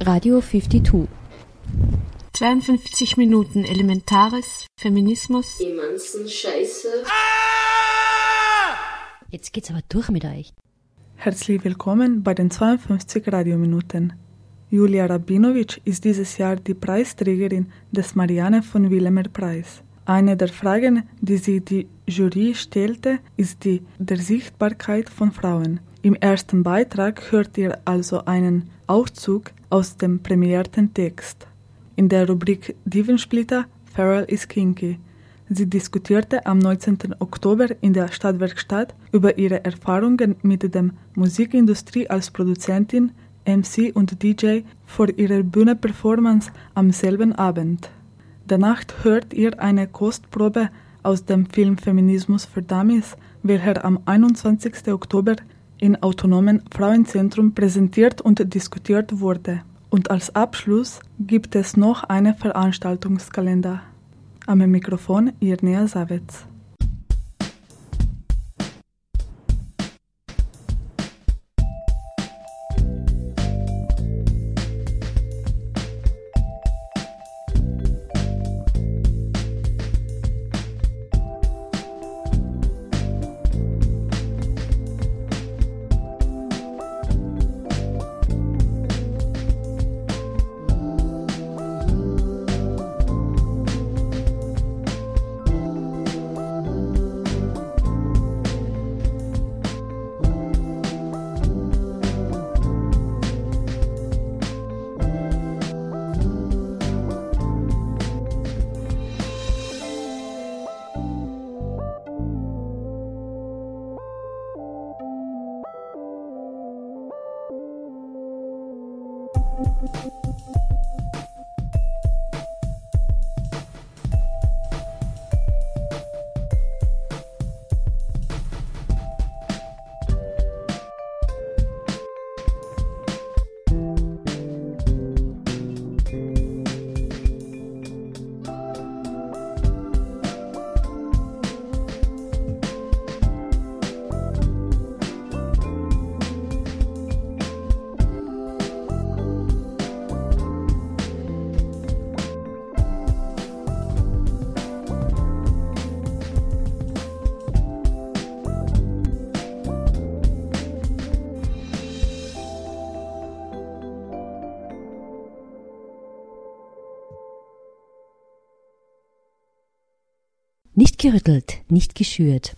Radio 52. 52 Minuten Elementares, Feminismus. Emanzen Scheiße. Jetzt geht's aber durch mit euch. Herzlich willkommen bei den 52 Radiominuten. Julia Rabinovic ist dieses Jahr die Preisträgerin des Marianne von Willemer Preis. Eine der Fragen, die sie die Jury stellte, ist die der Sichtbarkeit von Frauen. Im ersten Beitrag hört ihr also einen Auszug aus dem prämierten Text. In der Rubrik Divensplitter Farrell is Kinky. Sie diskutierte am 19. Oktober in der Stadtwerkstatt über ihre Erfahrungen mit der Musikindustrie als Produzentin, MC und DJ vor ihrer Bühneperformance am selben Abend. Danach hört ihr eine Kostprobe aus dem Film Feminismus für Dummies, welcher am 21. Oktober in Autonomen Frauenzentrum präsentiert und diskutiert wurde. Und als Abschluss gibt es noch einen Veranstaltungskalender. Am Mikrofon Irnea Savitz. Gerüttelt, nicht geschürt.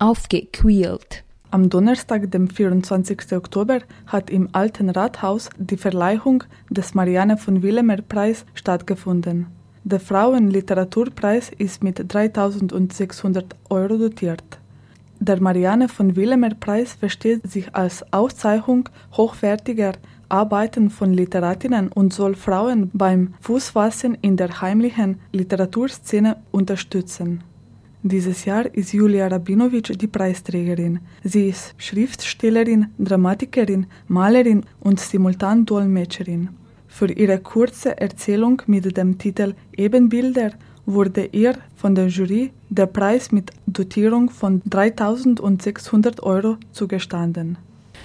Aufgequält. Am Donnerstag, dem 24. Oktober, hat im Alten Rathaus die Verleihung des Marianne von Willemer Preis stattgefunden. Der Frauenliteraturpreis ist mit 3600 Euro dotiert. Der Marianne von Willemer Preis versteht sich als Auszeichnung hochwertiger Arbeiten von Literatinnen und soll Frauen beim Fußfassen in der heimlichen Literaturszene unterstützen. Dieses Jahr ist Julia Rabinovic die Preisträgerin. Sie ist Schriftstellerin, Dramatikerin, Malerin und Simultandolmetscherin. Für ihre kurze Erzählung mit dem Titel Ebenbilder wurde ihr von der Jury der Preis mit Dotierung von 3600 Euro zugestanden.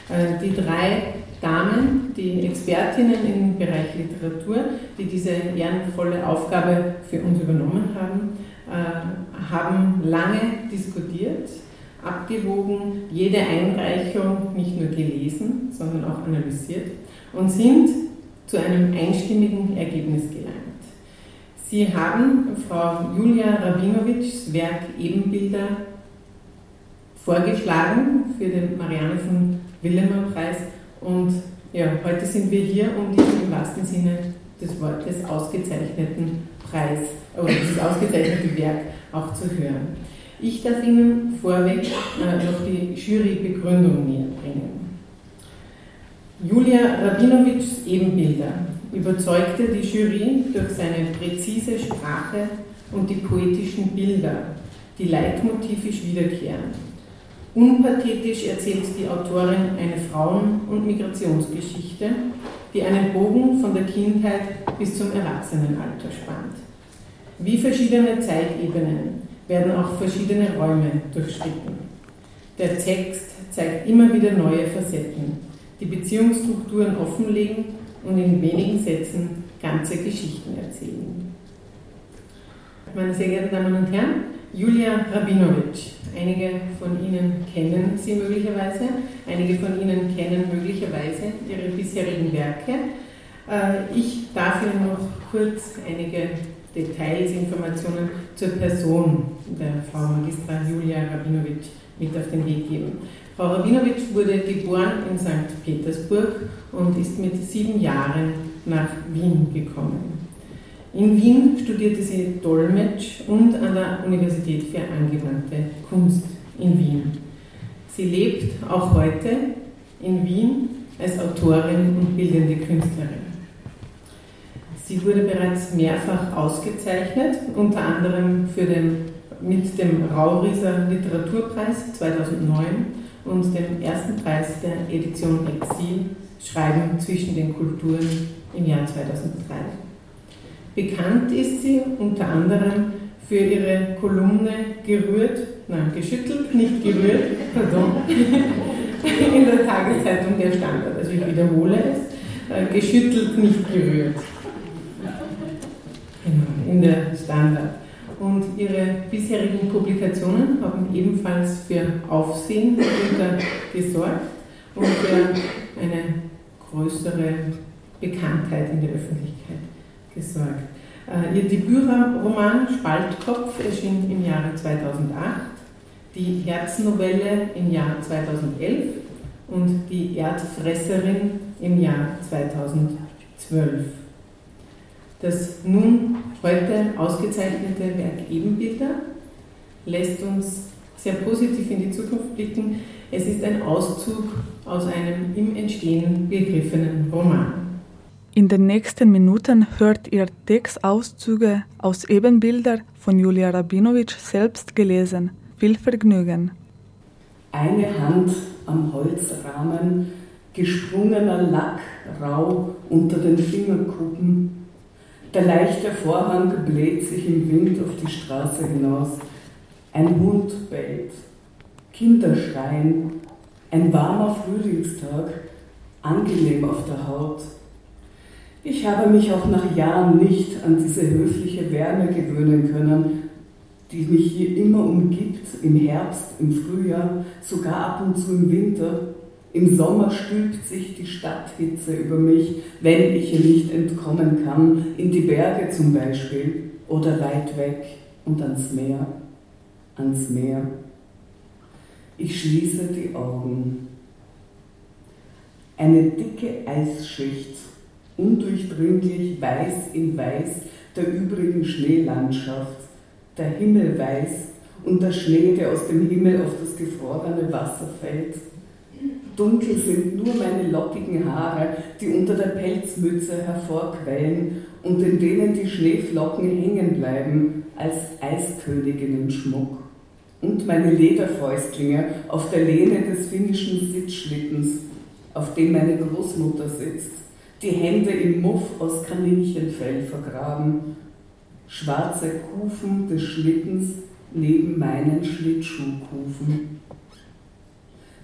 Die drei Damen, die Expertinnen im Bereich Literatur, die diese ehrenvolle Aufgabe für uns übernommen haben, haben lange diskutiert, abgewogen, jede Einreichung nicht nur gelesen, sondern auch analysiert und sind zu einem einstimmigen Ergebnis gelangt. Sie haben Frau Julia Rabinovics Werk Ebenbilder vorgeschlagen für den Marianne von Willemer Preis und ja, heute sind wir hier, um diesen im wahrsten Sinne des Wortes ausgezeichneten Preis oder dieses ausgezeichnete Werk auch zu hören. Ich darf Ihnen vorweg äh, noch die Jurybegründung näher bringen. Julia Rabinovics Ebenbilder überzeugte die Jury durch seine präzise Sprache und die poetischen Bilder, die leitmotivisch wiederkehren. Unpathetisch erzählt die Autorin eine Frauen- und Migrationsgeschichte, die einen Bogen von der Kindheit bis zum Erwachsenenalter spannt. Wie verschiedene Zeitebenen werden auch verschiedene Räume durchschritten. Der Text zeigt immer wieder neue Facetten, die Beziehungsstrukturen offenlegen und in wenigen Sätzen ganze Geschichten erzählen. Meine sehr geehrten Damen und Herren, Julia Rabinovic. Einige von Ihnen kennen sie möglicherweise, einige von Ihnen kennen möglicherweise ihre bisherigen Werke. Äh, ich darf Ihnen noch kurz einige Details, Informationen zur Person der Frau Magistra Julia Rabinovic mit auf den Weg geben. Frau Rabinovic wurde geboren in St. Petersburg und ist mit sieben Jahren nach Wien gekommen. In Wien studierte sie Dolmetsch und an der Universität für angewandte Kunst in Wien. Sie lebt auch heute in Wien als Autorin und bildende Künstlerin. Sie wurde bereits mehrfach ausgezeichnet, unter anderem für den, mit dem Raurieser Literaturpreis 2009 und dem ersten Preis der Edition Exil Schreiben zwischen den Kulturen im Jahr 2003. Bekannt ist sie unter anderem für ihre Kolumne Gerührt, nein, geschüttelt, nicht gerührt, pardon, in der Tageszeitung Der Standard. Also ich wiederhole es, äh, geschüttelt, nicht gerührt in der Standard. Und ihre bisherigen Publikationen haben ebenfalls für Aufsehen gesorgt und für eine größere Bekanntheit in der Öffentlichkeit gesorgt. Äh, ihr Debütroman Spaltkopf erschien im Jahre 2008, die Herznovelle im Jahr 2011 und die Erdfresserin im Jahr 2012. Das nun heute ausgezeichnete Werk Ebenbilder lässt uns sehr positiv in die Zukunft blicken. Es ist ein Auszug aus einem im Entstehen begriffenen Roman. In den nächsten Minuten hört ihr Textauszüge aus Ebenbilder von Julia Rabinovic selbst gelesen. Viel Vergnügen. Eine Hand am Holzrahmen, gesprungener Lack rau unter den Fingerkuppen, der leichte Vorhang bläht sich im Wind auf die Straße hinaus. Ein Hund bellt. Kinder schreien. Ein warmer Frühlingstag, angenehm auf der Haut. Ich habe mich auch nach Jahren nicht an diese höfliche Wärme gewöhnen können, die mich hier immer umgibt, im Herbst, im Frühjahr, sogar ab und zu im Winter. Im Sommer stülpt sich die Stadthitze über mich, wenn ich ihr nicht entkommen kann, in die Berge zum Beispiel oder weit weg und ans Meer, ans Meer. Ich schließe die Augen. Eine dicke Eisschicht, undurchdringlich weiß in weiß der übrigen Schneelandschaft, der Himmel weiß und der Schnee, der aus dem Himmel auf das gefrorene Wasser fällt. Dunkel sind nur meine lockigen Haare, die unter der Pelzmütze hervorquellen und in denen die Schneeflocken hängen bleiben als Eisköniginnen-Schmuck. Und meine Lederfäustlinge auf der Lehne des finnischen Sitzschlittens, auf dem meine Großmutter sitzt, die Hände im Muff aus Kaninchenfell vergraben, schwarze Kufen des Schlittens neben meinen Schlittschuhkufen.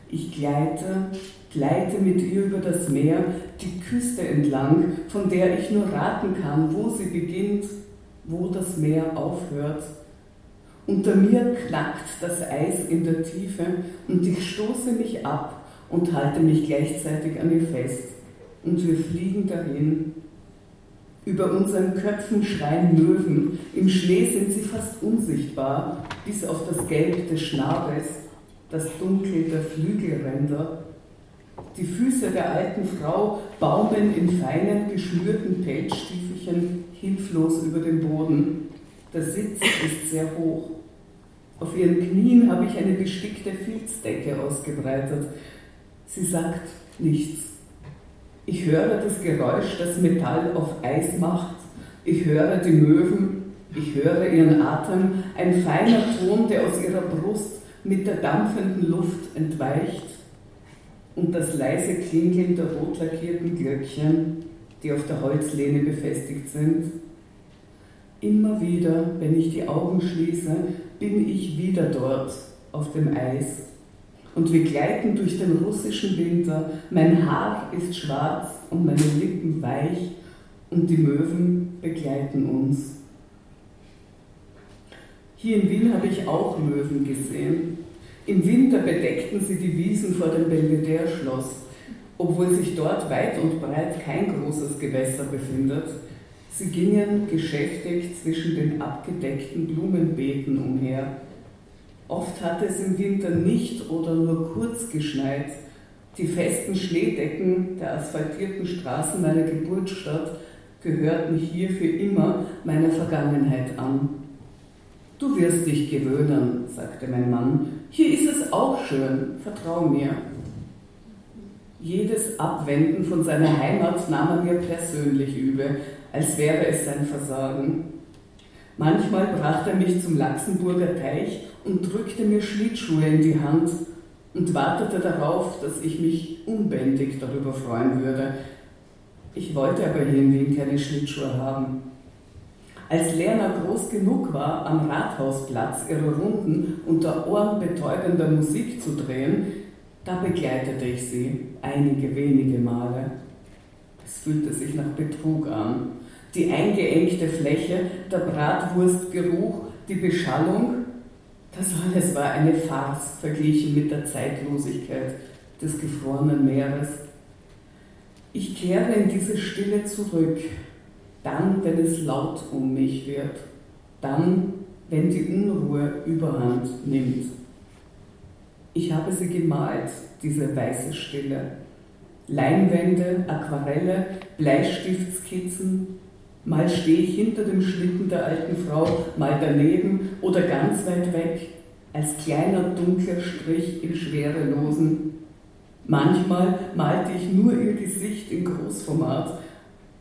Ich gleite, gleite mit ihr über das Meer, die Küste entlang, von der ich nur raten kann, wo sie beginnt, wo das Meer aufhört. Unter mir knackt das Eis in der Tiefe und ich stoße mich ab und halte mich gleichzeitig an ihr fest. Und wir fliegen dahin. Über unseren Köpfen schreien Möwen, im Schnee sind sie fast unsichtbar, bis auf das Gelb des Schnabels das Dunkel der Flügelränder. Die Füße der alten Frau baumeln in feinen, geschnürten Pelzstiefelchen hilflos über den Boden. Der Sitz ist sehr hoch. Auf ihren Knien habe ich eine bestickte Filzdecke ausgebreitet. Sie sagt nichts. Ich höre das Geräusch, das Metall auf Eis macht. Ich höre die Möwen. Ich höre ihren Atem, ein feiner Ton, der aus ihrer Brust mit der dampfenden Luft entweicht und das leise Klingeln der rot lackierten Glöckchen, die auf der Holzlehne befestigt sind. Immer wieder, wenn ich die Augen schließe, bin ich wieder dort auf dem Eis. Und wir gleiten durch den russischen Winter. Mein Haar ist schwarz und meine Lippen weich und die Möwen begleiten uns. Hier in Wien habe ich auch Möwen gesehen. Im Winter bedeckten sie die Wiesen vor dem Belvedere-Schloss, obwohl sich dort weit und breit kein großes Gewässer befindet. Sie gingen geschäftig zwischen den abgedeckten Blumenbeeten umher. Oft hatte es im Winter nicht oder nur kurz geschneit. Die festen Schneedecken der asphaltierten Straßen meiner Geburtsstadt gehörten hier für immer meiner Vergangenheit an. Du wirst dich gewöhnen, sagte mein Mann. Hier ist es auch schön, vertrau mir. Jedes Abwenden von seiner Heimat nahm er mir persönlich übel, als wäre es sein Versagen. Manchmal brachte er mich zum Laxenburger Teich und drückte mir Schlittschuhe in die Hand und wartete darauf, dass ich mich unbändig darüber freuen würde. Ich wollte aber hier in Wien keine Schlittschuhe haben. Als Lerner groß genug war, am Rathausplatz ihre Runden unter ohrenbetäubender Musik zu drehen, da begleitete ich sie einige wenige Male. Es fühlte sich nach Betrug an. Die eingeengte Fläche, der Bratwurstgeruch, die Beschallung, das alles war eine Farce verglichen mit der Zeitlosigkeit des gefrorenen Meeres. Ich kehre in diese Stille zurück, dann, wenn es laut um mich wird, dann, wenn die Unruhe überhand nimmt. Ich habe sie gemalt, diese weiße Stille. Leinwände, Aquarelle, Bleistiftskizzen. Mal stehe ich hinter dem Schlitten der alten Frau, mal daneben oder ganz weit weg, als kleiner dunkler Strich im Schwerelosen. Manchmal malte ich nur ihr Gesicht in Großformat,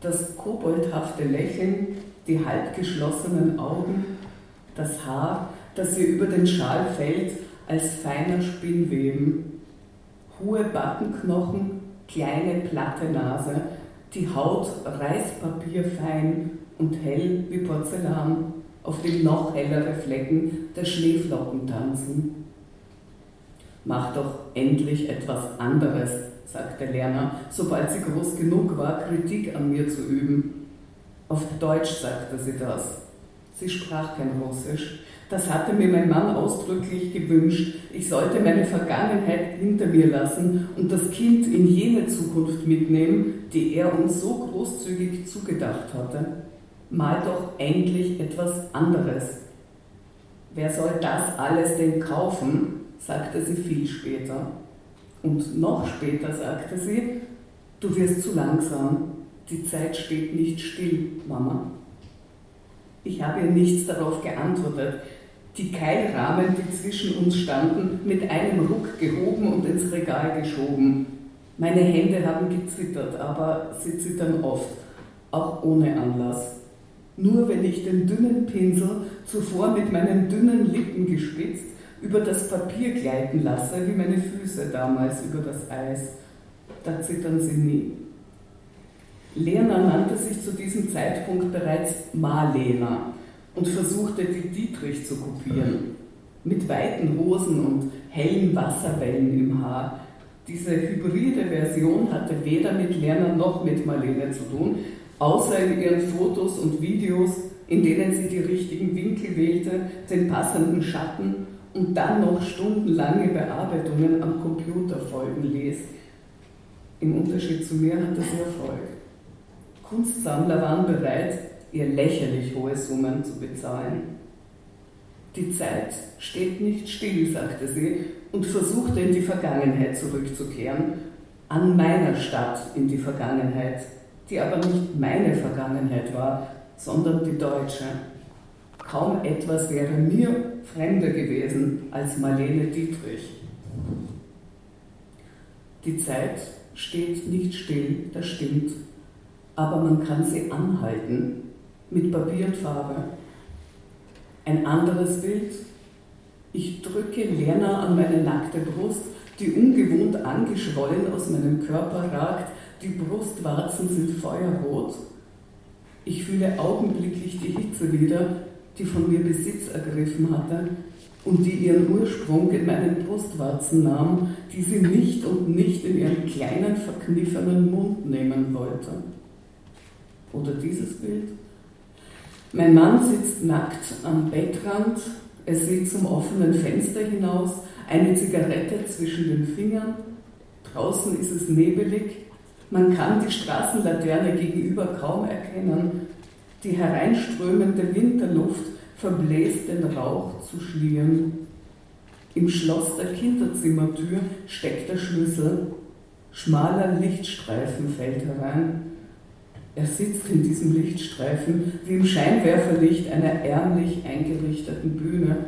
das koboldhafte Lächeln, die halb geschlossenen Augen, das Haar, das ihr über den Schal fällt, als feiner Spinnweben, hohe Backenknochen, kleine platte Nase, die Haut reispapierfein und hell wie Porzellan, auf dem noch hellere Flecken der Schneeflocken tanzen. Mach doch endlich etwas anderes, sagte Lerner, sobald sie groß genug war, Kritik an mir zu üben. Auf Deutsch sagte sie das. Sie sprach kein Russisch. Das hatte mir mein Mann ausdrücklich gewünscht. Ich sollte meine Vergangenheit hinter mir lassen und das Kind in jene Zukunft mitnehmen, die er uns so großzügig zugedacht hatte. Mal doch endlich etwas anderes. Wer soll das alles denn kaufen? sagte sie viel später. Und noch später sagte sie, du wirst zu langsam, die Zeit steht nicht still, Mama. Ich habe ihr nichts darauf geantwortet, die Keilrahmen, die zwischen uns standen, mit einem Ruck gehoben und ins Regal geschoben. Meine Hände haben gezittert, aber sie zittern oft, auch ohne Anlass. Nur wenn ich den dünnen Pinsel, zuvor mit meinen dünnen Lippen gespitzt, über das Papier gleiten lasse, wie meine Füße damals über das Eis, da zittern sie nie. Lena nannte sich zu diesem Zeitpunkt bereits Marlena und versuchte die Dietrich zu kopieren. Mit weiten Hosen und hellen Wasserwellen im Haar. Diese hybride Version hatte weder mit Lerner noch mit Marlene zu tun, außer in ihren Fotos und Videos, in denen sie die richtigen Winkel wählte, den passenden Schatten und dann noch stundenlange Bearbeitungen am Computer folgen ließ. Im Unterschied zu mir hatte sie Erfolg. Kunstsammler waren bereit, ihr lächerlich hohe Summen zu bezahlen. Die Zeit steht nicht still, sagte sie und versuchte in die Vergangenheit zurückzukehren, an meiner Stadt in die Vergangenheit, die aber nicht meine Vergangenheit war, sondern die deutsche. Kaum etwas wäre mir fremder gewesen als Marlene Dietrich. Die Zeit steht nicht still, das stimmt, aber man kann sie anhalten mit Papier und Farbe. Ein anderes Bild. Ich drücke Lerner an meine nackte Brust, die ungewohnt angeschwollen aus meinem Körper ragt, die Brustwarzen sind feuerrot. Ich fühle augenblicklich die Hitze wieder, die von mir Besitz ergriffen hatte. und die ihren Ursprung in meinen Brustwarzen nahm, die sie nicht und nicht in ihren kleinen, verkniffenen Mund nehmen wollte. Oder dieses Bild. Mein Mann sitzt nackt am Bettrand, er sieht zum offenen Fenster hinaus, eine Zigarette zwischen den Fingern, draußen ist es nebelig, man kann die Straßenlaterne gegenüber kaum erkennen, die hereinströmende Winterluft verbläst den Rauch zu Schlieren. Im Schloss der Kinderzimmertür steckt der Schlüssel. Schmaler Lichtstreifen fällt herein. Er sitzt in diesem Lichtstreifen wie im Scheinwerferlicht einer ärmlich eingerichteten Bühne.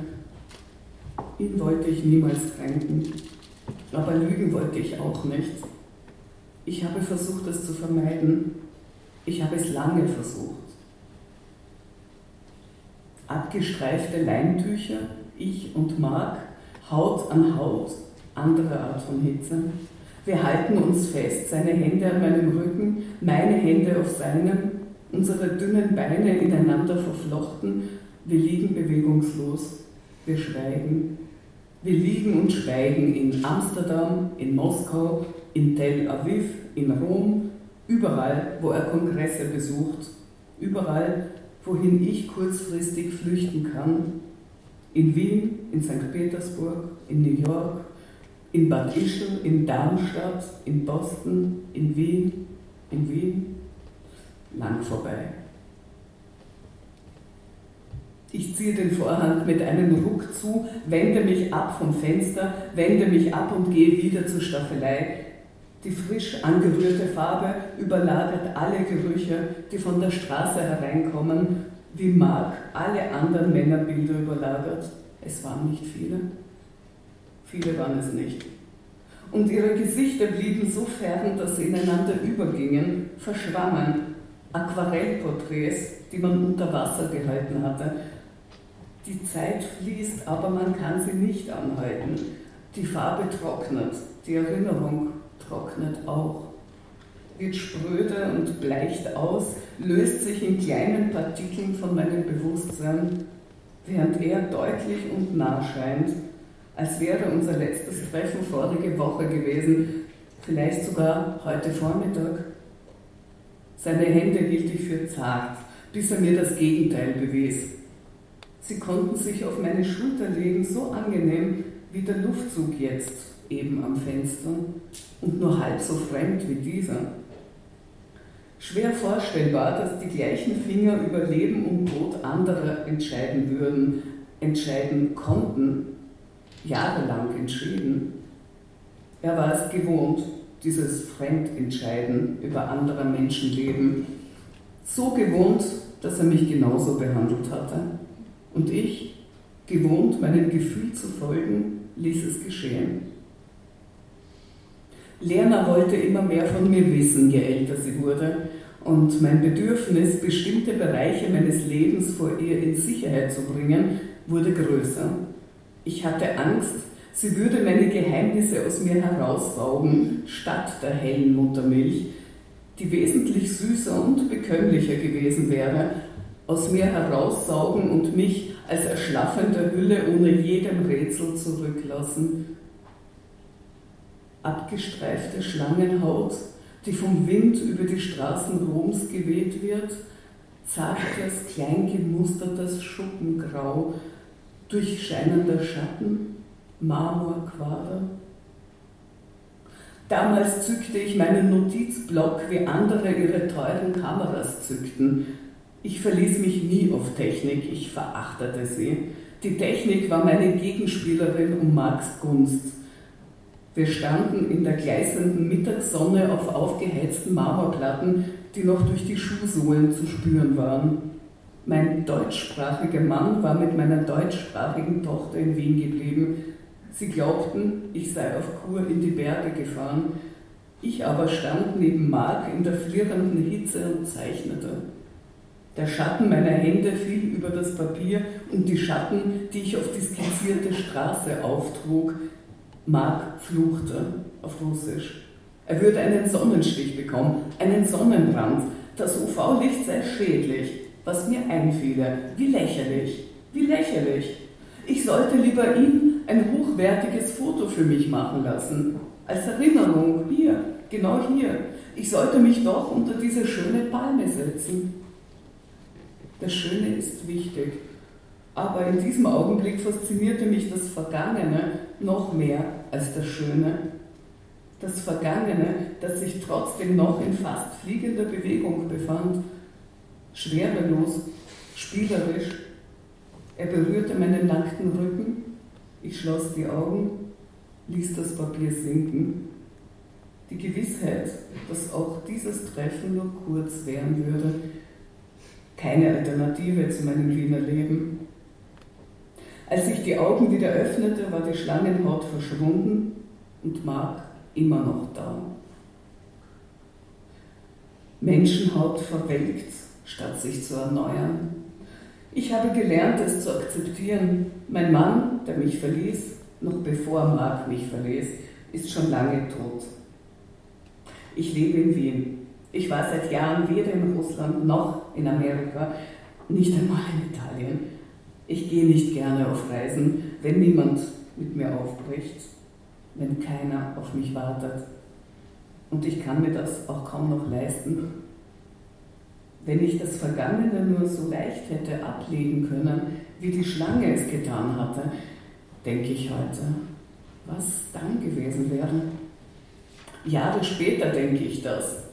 Ihn wollte ich niemals kränken, aber lügen wollte ich auch nicht. Ich habe versucht, es zu vermeiden. Ich habe es lange versucht abgestreifte Leintücher, ich und Mark, Haut an Haut, andere Art von Hitze. Wir halten uns fest, seine Hände an meinem Rücken, meine Hände auf seinem, unsere dünnen Beine ineinander verflochten. Wir liegen bewegungslos, wir schweigen. Wir liegen und schweigen in Amsterdam, in Moskau, in Tel Aviv, in Rom, überall, wo er Kongresse besucht, überall, wohin ich kurzfristig flüchten kann. In Wien, in St. Petersburg, in New York, in Bad Ischl, in Darmstadt, in Boston, in Wien, in Wien, lang vorbei. Ich ziehe den Vorhang mit einem Ruck zu, wende mich ab vom Fenster, wende mich ab und gehe wieder zur Staffelei, die frisch angerührte Farbe überlagert alle Gerüche, die von der Straße hereinkommen, wie Mark alle anderen Männerbilder überlagert. Es waren nicht viele. Viele waren es nicht. Und ihre Gesichter blieben so fern, dass sie ineinander übergingen, verschwammen. Aquarellporträts, die man unter Wasser gehalten hatte. Die Zeit fließt, aber man kann sie nicht anhalten. Die Farbe trocknet, die Erinnerung trocknet auch, wird spröde und bleicht aus, löst sich in kleinen Partikeln von meinem Bewusstsein, während er deutlich und nah scheint, als wäre unser letztes Treffen vorige Woche gewesen, vielleicht sogar heute Vormittag. Seine Hände hielt ich für zart, bis er mir das Gegenteil bewies. Sie konnten sich auf meine Schulter legen, so angenehm wie der Luftzug jetzt eben am Fenster und nur halb so fremd wie dieser. Schwer vorstellbar, dass die gleichen Finger über Leben und Tod anderer entscheiden würden, entscheiden konnten, jahrelang entschieden. Er war es gewohnt, dieses Fremdentscheiden über anderer Menschenleben. So gewohnt, dass er mich genauso behandelt hatte. Und ich, gewohnt, meinem Gefühl zu folgen, ließ es geschehen. Lerner wollte immer mehr von mir wissen, je älter sie wurde. Und mein Bedürfnis, bestimmte Bereiche meines Lebens vor ihr in Sicherheit zu bringen, wurde größer. Ich hatte Angst, sie würde meine Geheimnisse aus mir heraussaugen, statt der hellen Muttermilch, die wesentlich süßer und bekömmlicher gewesen wäre, aus mir heraussaugen und mich als erschlaffende Hülle ohne jedem Rätsel zurücklassen, abgestreifte Schlangenhaut, die vom Wind über die Straßen Roms geweht wird, zartes, klein gemustertes Schuppengrau, durchscheinender Schatten, Marmorquader. Damals zückte ich meinen Notizblock, wie andere ihre teuren Kameras zückten. Ich verließ mich nie auf Technik, ich verachtete sie. Die Technik war meine Gegenspielerin um Marx Gunst. Wir standen in der gleißenden Mittagssonne auf aufgeheizten Marmorplatten, die noch durch die Schuhsohlen zu spüren waren. Mein deutschsprachiger Mann war mit meiner deutschsprachigen Tochter in Wien geblieben. Sie glaubten, ich sei auf Kur in die Berge gefahren. Ich aber stand neben Mark in der flirrenden Hitze und zeichnete. Der Schatten meiner Hände fiel über das Papier und die Schatten, die ich auf die skizzierte Straße auftrug, Mark fluchte auf Russisch. Er würde einen Sonnenstich bekommen, einen Sonnenbrand. Das UV-Licht sei schädlich. Was mir einfiele, wie lächerlich, wie lächerlich. Ich sollte lieber ihn ein hochwertiges Foto für mich machen lassen. Als Erinnerung, hier, genau hier. Ich sollte mich doch unter diese schöne Palme setzen. Das Schöne ist wichtig. Aber in diesem Augenblick faszinierte mich das Vergangene noch mehr als das Schöne. Das Vergangene, das sich trotzdem noch in fast fliegender Bewegung befand, schwerelos, spielerisch. Er berührte meinen nackten Rücken, ich schloss die Augen, ließ das Papier sinken. Die Gewissheit, dass auch dieses Treffen nur kurz währen würde, keine Alternative zu meinem Wiener Leben. Als ich die Augen wieder öffnete, war die Schlangenhaut verschwunden und Mark immer noch da. Menschenhaut verwelkt, statt sich zu erneuern. Ich habe gelernt, es zu akzeptieren. Mein Mann, der mich verließ, noch bevor Mark mich verließ, ist schon lange tot. Ich lebe in Wien. Ich war seit Jahren weder in Russland noch in Amerika, nicht einmal in Italien. Ich gehe nicht gerne auf Reisen, wenn niemand mit mir aufbricht, wenn keiner auf mich wartet. Und ich kann mir das auch kaum noch leisten. Wenn ich das Vergangene nur so leicht hätte ablegen können, wie die Schlange es getan hatte, denke ich heute, was dann gewesen wäre. Jahre später denke ich das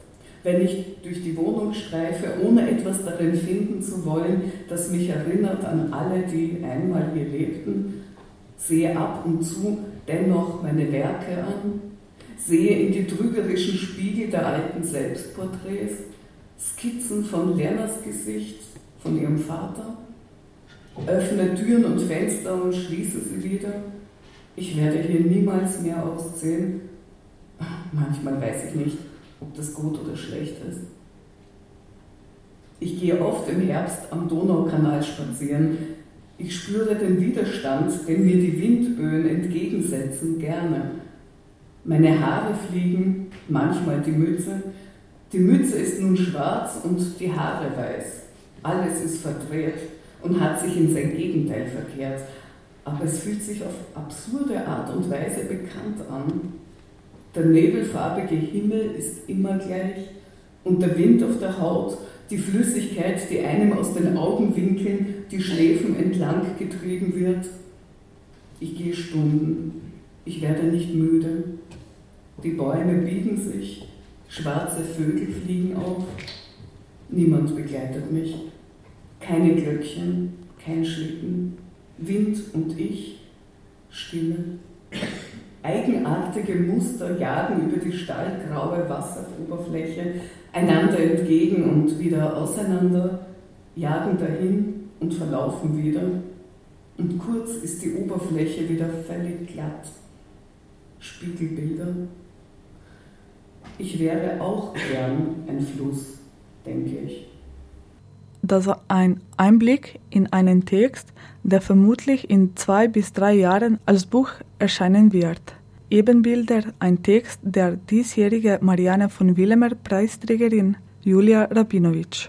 wenn ich durch die Wohnung streife, ohne etwas darin finden zu wollen, das mich erinnert an alle, die einmal hier lebten, sehe ab und zu dennoch meine Werke an, sehe in die trügerischen Spiegel der alten Selbstporträts Skizzen von Lerners Gesicht, von ihrem Vater, öffne Türen und Fenster und schließe sie wieder. Ich werde hier niemals mehr ausziehen. Manchmal weiß ich nicht, ob das gut oder schlecht ist. Ich gehe oft im Herbst am Donaukanal spazieren. Ich spüre den Widerstand, den mir die Windböen entgegensetzen, gerne. Meine Haare fliegen, manchmal die Mütze. Die Mütze ist nun schwarz und die Haare weiß. Alles ist verdreht und hat sich in sein Gegenteil verkehrt. Aber es fühlt sich auf absurde Art und Weise bekannt an. Der nebelfarbige Himmel ist immer gleich und der Wind auf der Haut, die Flüssigkeit, die einem aus den Augenwinkeln die Schläfen entlang getrieben wird. Ich gehe Stunden, ich werde nicht müde. Die Bäume biegen sich, schwarze Vögel fliegen auf. Niemand begleitet mich. Keine Glöckchen, kein Schlitten, Wind und ich, Stille. Eigenartige Muster jagen über die stahlgraue Wasseroberfläche einander entgegen und wieder auseinander, jagen dahin und verlaufen wieder. Und kurz ist die Oberfläche wieder völlig glatt. Spiegelbilder. Ich wäre auch gern ein Fluss, denke ich. Das war ein Einblick in einen Text, der vermutlich in zwei bis drei Jahren als Buch erscheinen wird. Ebenbilder, ein Text der diesjährigen Marianne von Willemer Preisträgerin Julia Rabinowitsch.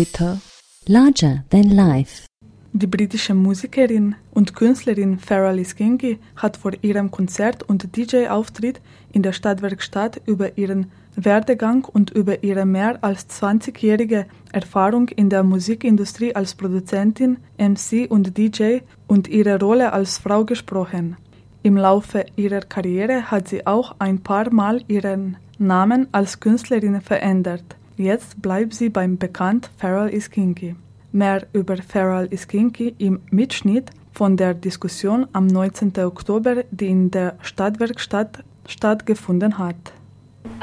Heavensplitter. Larger than life. Die britische Musikerin und Künstlerin Farrell Iskingi hat vor ihrem Konzert und DJ-Auftritt in der Stadtwerkstatt über ihren Werdegang und über ihre mehr als 20-jährige Erfahrung in der Musikindustrie als Produzentin, MC und DJ und ihre Rolle als Frau gesprochen. Im Laufe ihrer Karriere hat sie auch ein paar Mal ihren Namen als Künstlerin verändert. Jetzt bleibt sie beim Bekannt Farrell Iskingi. Mehr über Farrell Iskingi im Mitschnitt von der Diskussion am 19. Oktober, die in der Stadtwerkstatt stattgefunden hat.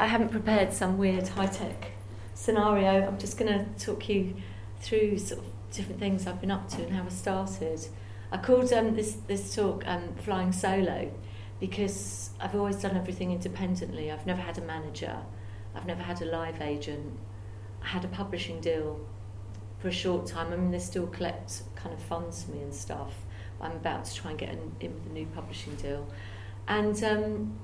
I haven't prepared some weird high-tech scenario. I'm just going to talk you through sort of different things I've been up to and how I started. I called um, this this talk um, "Flying Solo" because I've always done everything independently. I've never had a manager. I've never had a live agent. Had a publishing deal for a short time. I mean, they still collect kind of funds for me and stuff. I'm about to try and get in, in with a new publishing deal. And um,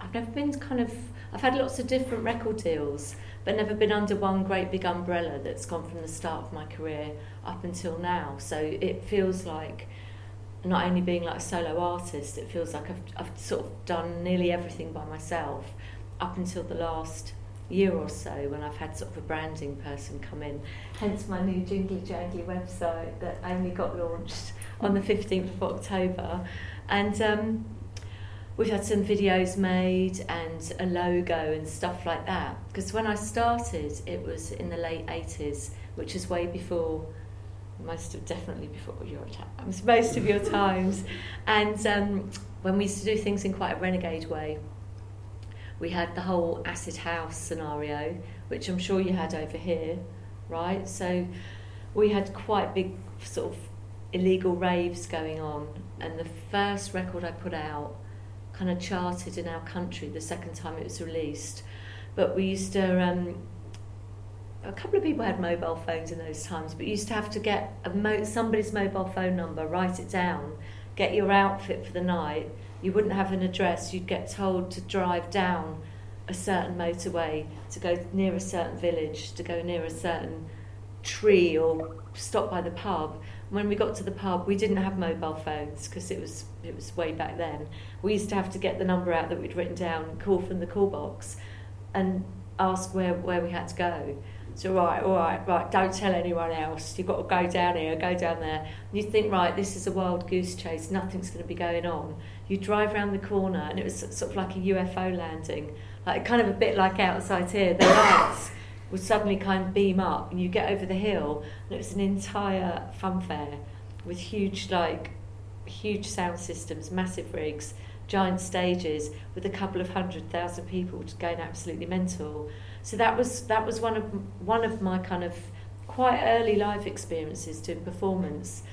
I've never been kind of, I've had lots of different record deals, but never been under one great big umbrella that's gone from the start of my career up until now. So it feels like not only being like a solo artist, it feels like I've, I've sort of done nearly everything by myself up until the last year or so when I've had sort of a branding person come in. Hence my new jingly jangly website that only got launched on the 15th of October. And um, we've had some videos made and a logo and stuff like that. Because when I started, it was in the late 80s, which is way before most of definitely before your times, most of your times, and um, when we used to do things in quite a renegade way, we had the whole acid house scenario, which I'm sure you had over here, right? So we had quite big sort of illegal raves going on, and the first record I put out kind of charted in our country the second time it was released. But we used to um, a couple of people had mobile phones in those times, but you used to have to get mo- somebody's mobile phone number, write it down, get your outfit for the night. You wouldn't have an address. You'd get told to drive down a certain motorway, to go near a certain village, to go near a certain tree, or stop by the pub. When we got to the pub, we didn't have mobile phones because it was it was way back then. We used to have to get the number out that we'd written down, call from the call box, and ask where, where we had to go. So right, all right, right. Don't tell anyone else. You've got to go down here, go down there. And you think, right, this is a wild goose chase. Nothing's going to be going on. You drive around the corner, and it was sort of like a UFO landing, like kind of a bit like outside here. The lights would suddenly kind of beam up, and you get over the hill, and it was an entire funfair with huge, like, huge sound systems, massive rigs, giant stages, with a couple of hundred thousand people just going absolutely mental. So that was that was one of one of my kind of quite early life experiences doing performance.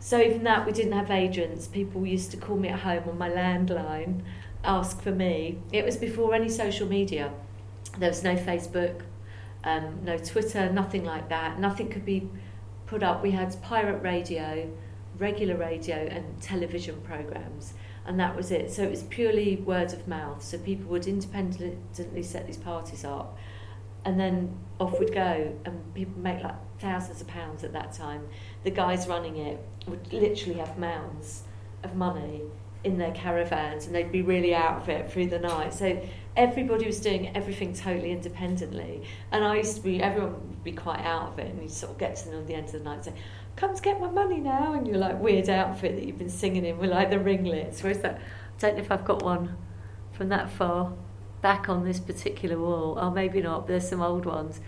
So even that we didn't have agents. People used to call me at home on my landline, ask for me. It was before any social media. There was no Facebook, um, no Twitter, nothing like that. Nothing could be put up. We had pirate radio, regular radio, and television programs, and that was it. So it was purely word of mouth. So people would independently set these parties up, and then off we'd go, and people make like thousands of pounds at that time. The guys running it would literally have mounds of money in their caravans, and they'd be really out of it through the night. So everybody was doing everything totally independently, and I used to be. Everyone would be quite out of it, and you sort of get to them at the end of the night and say, "Come to get my money now," and you're like weird outfit that you've been singing in with like the ringlets. Where's that? I don't know if I've got one from that far back on this particular wall. Oh, maybe not. There's some old ones.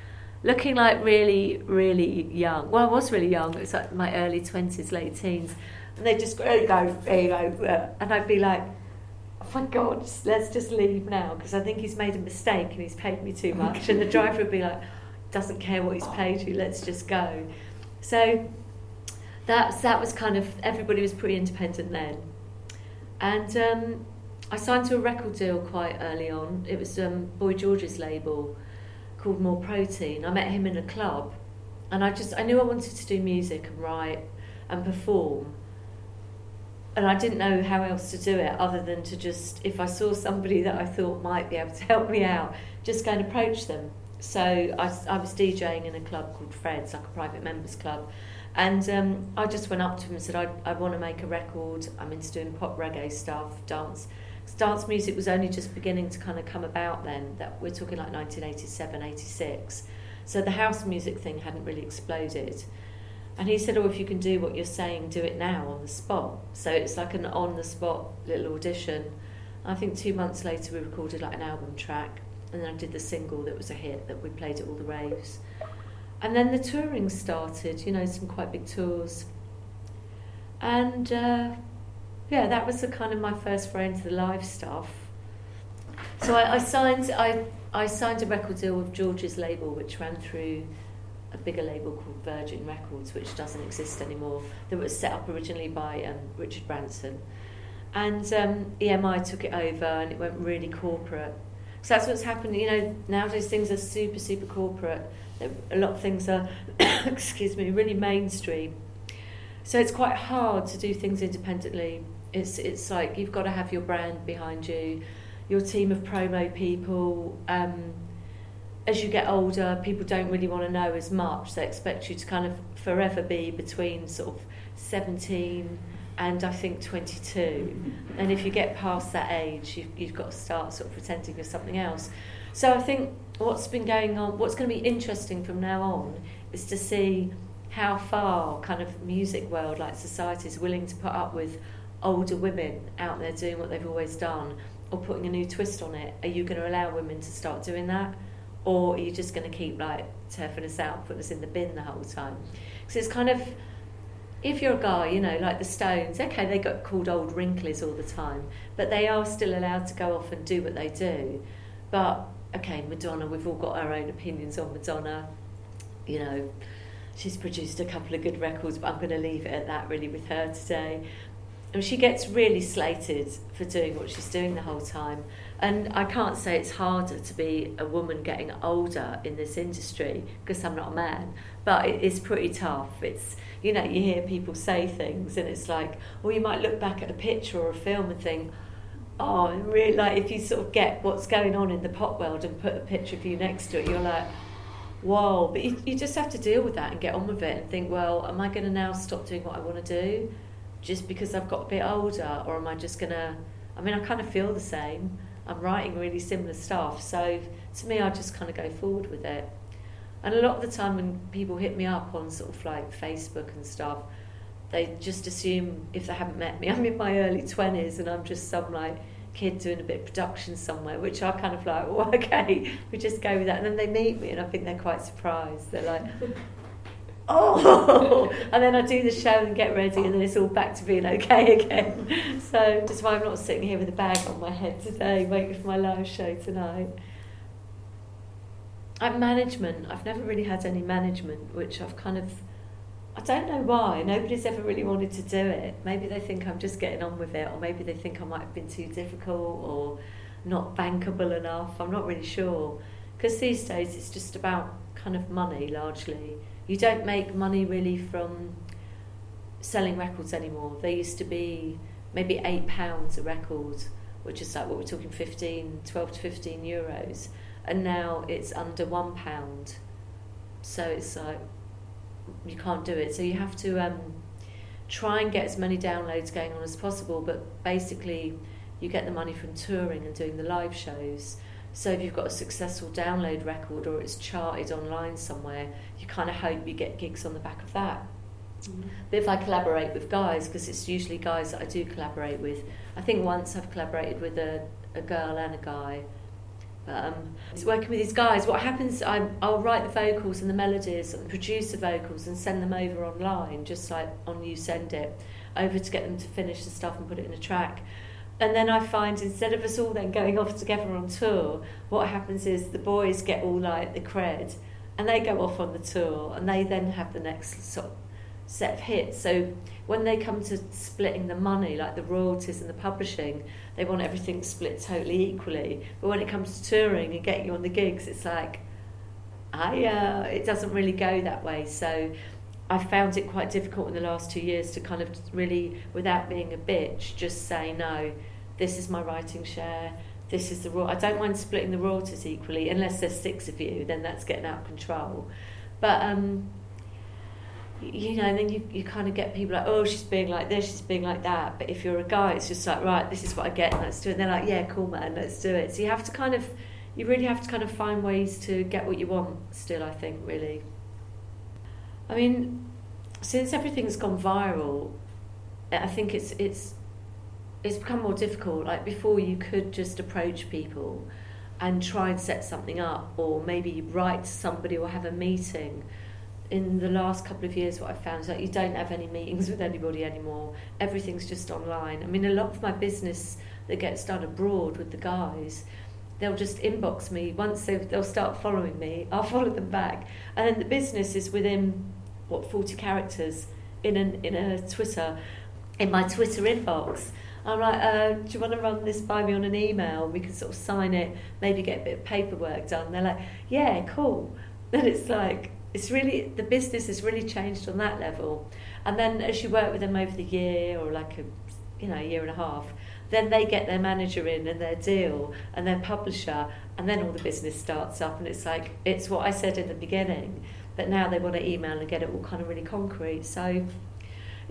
Looking like really, really young. Well, I was really young. It was like my early 20s, late teens. And they just go, there you go, there you go. And I'd be like, oh my God, let's just leave now because I think he's made a mistake and he's paid me too much. And the driver would be like, doesn't care what he's paid you, let's just go. So that's, that was kind of, everybody was pretty independent then. And um, I signed to a record deal quite early on. It was um, Boy George's label called More Protein. I met him in a club, and I just I knew I wanted to do music and write and perform. And I didn't know how else to do it other than to just, if I saw somebody that I thought might be able to help me out, just go and approach them So I, I was DJing in a club called Fred's, like a private members club. And um, I just went up to him and said, I, I want to make a record. I'm into doing pop reggae stuff, dance. Dance music was only just beginning to kind of come about then. That we're talking like 1987, 86. So the house music thing hadn't really exploded. And he said, Oh, if you can do what you're saying, do it now on the spot. So it's like an on the spot little audition. I think two months later, we recorded like an album track. And then I did the single that was a hit that we played at all the raves. And then the touring started, you know, some quite big tours. And uh, yeah, that was the kind of my first foray into the live stuff. So I, I signed I, I signed a record deal with George's label, which ran through a bigger label called Virgin Records, which doesn't exist anymore, that was set up originally by um, Richard Branson. And um, EMI took it over and it went really corporate. So that's what's happened, you know, nowadays things are super, super corporate. A lot of things are, excuse me, really mainstream. So it's quite hard to do things independently. It's, it's like you've got to have your brand behind you, your team of promo people. Um, as you get older, people don't really want to know as much. They expect you to kind of forever be between sort of 17 and I think 22. And if you get past that age, you've, you've got to start sort of pretending you're something else. So I think what's been going on, what's going to be interesting from now on is to see how far kind of music world, like society, is willing to put up with older women out there doing what they've always done or putting a new twist on it. Are you going to allow women to start doing that? or are you just going to keep like turfing us out, putting us in the bin the whole time? Because it's kind of, if you're a guy, you know, like the Stones, okay, they got called old wrinklies all the time, but they are still allowed to go off and do what they do. But okay, Madonna, we've all got our own opinions on Madonna. You know, she's produced a couple of good records, but I'm going to leave it at that really with her today. And she gets really slated for doing what she's doing the whole time. And I can't say it's harder to be a woman getting older in this industry because I'm not a man, but it is pretty tough. It's, you know, you hear people say things and it's like, well you might look back at a picture or a film and think, oh, really, like if you sort of get what's going on in the pop world and put a picture of you next to it, you're like, whoa. But you, you just have to deal with that and get on with it and think, well, am I going to now stop doing what I want to do just because I've got a bit older or am I just to, I mean, I kind of feel the same I'm writing really similar stuff. So to me, I just kind of go forward with it. And a lot of the time when people hit me up on sort of like Facebook and stuff, they just assume if they haven't met me, I'm in my early 20s and I'm just some like kid doing a bit of production somewhere, which I kind of like, well, oh, okay, we just go with that. And then they meet me and I think they're quite surprised. They're like, oh, and then I do the show and get ready, and then it's all back to being okay again. So that's why I'm not sitting here with a bag on my head today, waiting for my live show tonight. At management, I've never really had any management, which I've kind of, I don't know why. Nobody's ever really wanted to do it. Maybe they think I'm just getting on with it, or maybe they think I might have been too difficult or not bankable enough. I'm not really sure. Because these days it's just about kind of money largely you don't make money really from selling records anymore. They used to be maybe eight pounds a record, which is like what we're talking 15, 12 to 15 euros, and now it's under one pound. So it's like you can't do it. So you have to um, try and get as many downloads going on as possible, but basically you get the money from touring and doing the live shows. So if you've got a successful download record or it's charted online somewhere, you kind of hope you get gigs on the back of that. Mm. But if I collaborate with guys, because it's usually guys that I do collaborate with, I think once I've collaborated with a, a girl and a guy. Um, it's working with these guys, what happens, I, I'll write the vocals and the melodies and produce the vocals and send them over online, just like on You Send It, over to get them to finish the stuff and put it in a track. And then I find instead of us all then going off together on tour, what happens is the boys get all like the cred and they go off on the tour and they then have the next sort of set of hits. So when they come to splitting the money, like the royalties and the publishing, they want everything split totally equally. But when it comes to touring and getting you on the gigs, it's like, I, uh, it doesn't really go that way. So I found it quite difficult in the last two years to kind of really, without being a bitch, just say no this is my writing share, this is the raw. I don't mind splitting the royalties equally, unless there's six of you, then that's getting out of control. But um, you know, and then you, you kind of get people like, oh, she's being like this, she's being like that. But if you're a guy, it's just like, right, this is what I get, let's do it. And they're like, yeah, cool, man, let's do it. So you have to kind of, you really have to kind of find ways to get what you want still, I think, really. I mean, since everything's gone viral, I think it's, it's, it's become more difficult. Like before, you could just approach people and try and set something up, or maybe write to somebody or have a meeting in the last couple of years, what I've found is that you don't have any meetings with anybody anymore. Everything's just online. I mean, a lot of my business that gets done abroad with the guys, they'll just inbox me. Once they'll start following me, I'll follow them back. And then the business is within, what, 40 characters in, an, in a Twitter, in my Twitter inbox. I'm like, uh, do you want to run this by me on an email? We can sort of sign it, maybe get a bit of paperwork done. They're like, yeah, cool. Then it's like, it's really the business has really changed on that level and then as you work with them over the year or like a you know a year and a half then they get their manager in and their deal and their publisher and then all the business starts up and it's like it's what I said in the beginning but now they want to email and get it all kind of really concrete so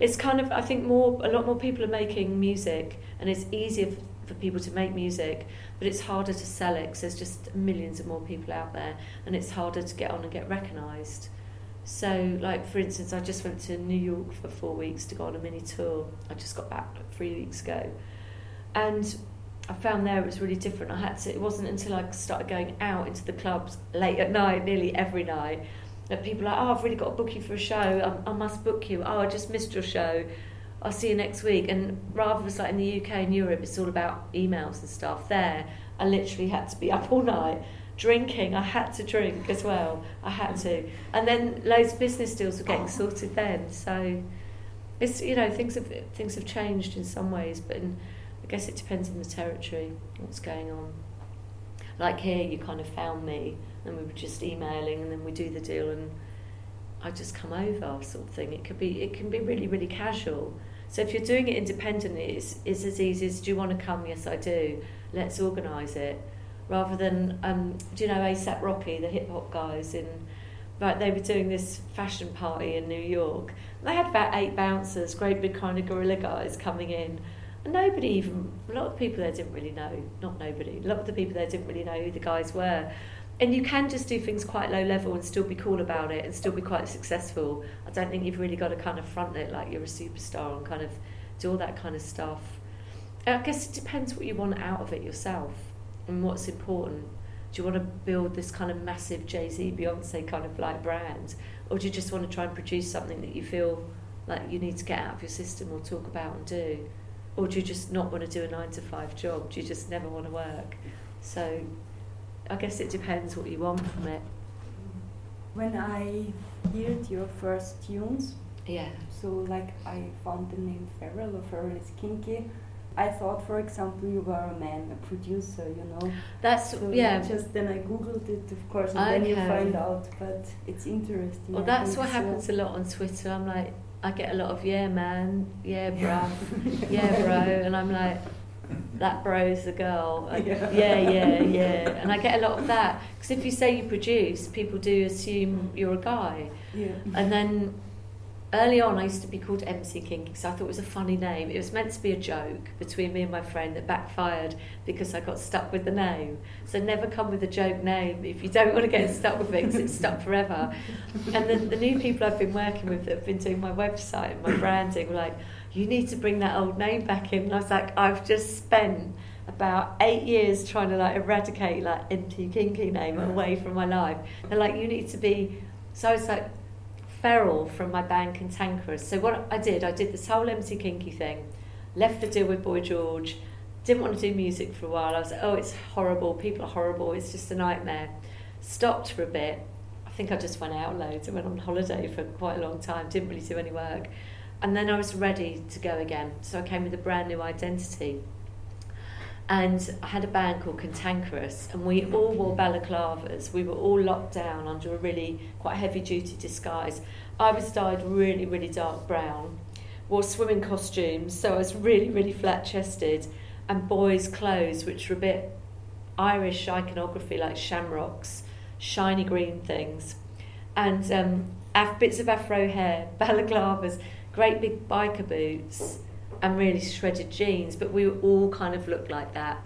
it's kind of I think more a lot more people are making music and it's easier for people to make music, but it's harder to sell it because there's just millions of more people out there, and it's harder to get on and get recognised. So, like for instance, I just went to New York for four weeks to go on a mini tour. I just got back like three weeks ago, and I found there it was really different. I had to. It wasn't until I started going out into the clubs late at night, nearly every night, people are like, "Oh, I've really got to book you for a show. I, I must book you. Oh, I just missed your show." I'll see you next week. And rather than like in the UK and Europe, it's all about emails and stuff. There, I literally had to be up all night drinking. I had to drink as well. I had to. And then loads of business deals were getting sorted then. So it's you know things have things have changed in some ways, but in, I guess it depends on the territory what's going on. Like here, you kind of found me, and we were just emailing, and then we do the deal, and I just come over, sort of thing. It could be it can be really really casual so if you're doing it independently, it's, it's as easy as, do you want to come? Yes, I do. Let's organise it. Rather than, um, do you know ASAP Rocky, the hip hop guys in, right, they were doing this fashion party in New York. They had about eight bouncers, great big kind of gorilla guys coming in. And nobody even, a lot of people there didn't really know, not nobody, a lot of the people there didn't really know who the guys were and you can just do things quite low level and still be cool about it and still be quite successful. I don't think you've really got to kind of front it like you're a superstar and kind of do all that kind of stuff. I guess it depends what you want out of it yourself and what's important. Do you want to build this kind of massive Jay Z, Beyonce kind of like brand, or do you just want to try and produce something that you feel like you need to get out of your system or talk about and do? Or do you just not want to do a nine to five job? Do you just never want to work? So I guess it depends what you want from it. When I heard your first tunes, yeah. So like I found the name Feral or Feral is kinky. I thought, for example, you were a man, a producer, you know. That's so yeah. Just then I googled it, of course, and okay. then you find out. But it's interesting. Well, that's what so. happens a lot on Twitter. I'm like, I get a lot of yeah, man, yeah, bruv, yeah, bro, and I'm like, that bro's the girl. yeah. yeah, yeah, yeah. And I get a lot of that because if you say you produce, people do assume you're a guy. Yeah. And then early on, I used to be called MC King because I thought it was a funny name. It was meant to be a joke between me and my friend that backfired because I got stuck with the name. So never come with a joke name if you don't want to get stuck with it because it's stuck forever. And then the new people I've been working with that have been doing my website and my branding were like, you need to bring that old name back in. And I was like, I've just spent about eight years trying to like eradicate like MC Kinky name away from my life. They're like, you need to be. So I was like, feral from my band Cantankerous. So what I did, I did this whole MC Kinky thing, left the deal with Boy George, didn't want to do music for a while. I was like, oh, it's horrible. People are horrible. It's just a nightmare. Stopped for a bit. I think I just went out loads. I went on holiday for quite a long time. Didn't really do any work. And then I was ready to go again. So I came with a brand new identity. And I had a band called Cantankerous, and we all wore balaclavas. We were all locked down under a really quite heavy duty disguise. I was dyed really, really dark brown, wore swimming costumes, so I was really, really flat chested, and boys' clothes, which were a bit Irish iconography like shamrocks, shiny green things, and um, bits of afro hair, balaclavas, great big biker boots, and really shredded jeans. But we all kind of looked like that.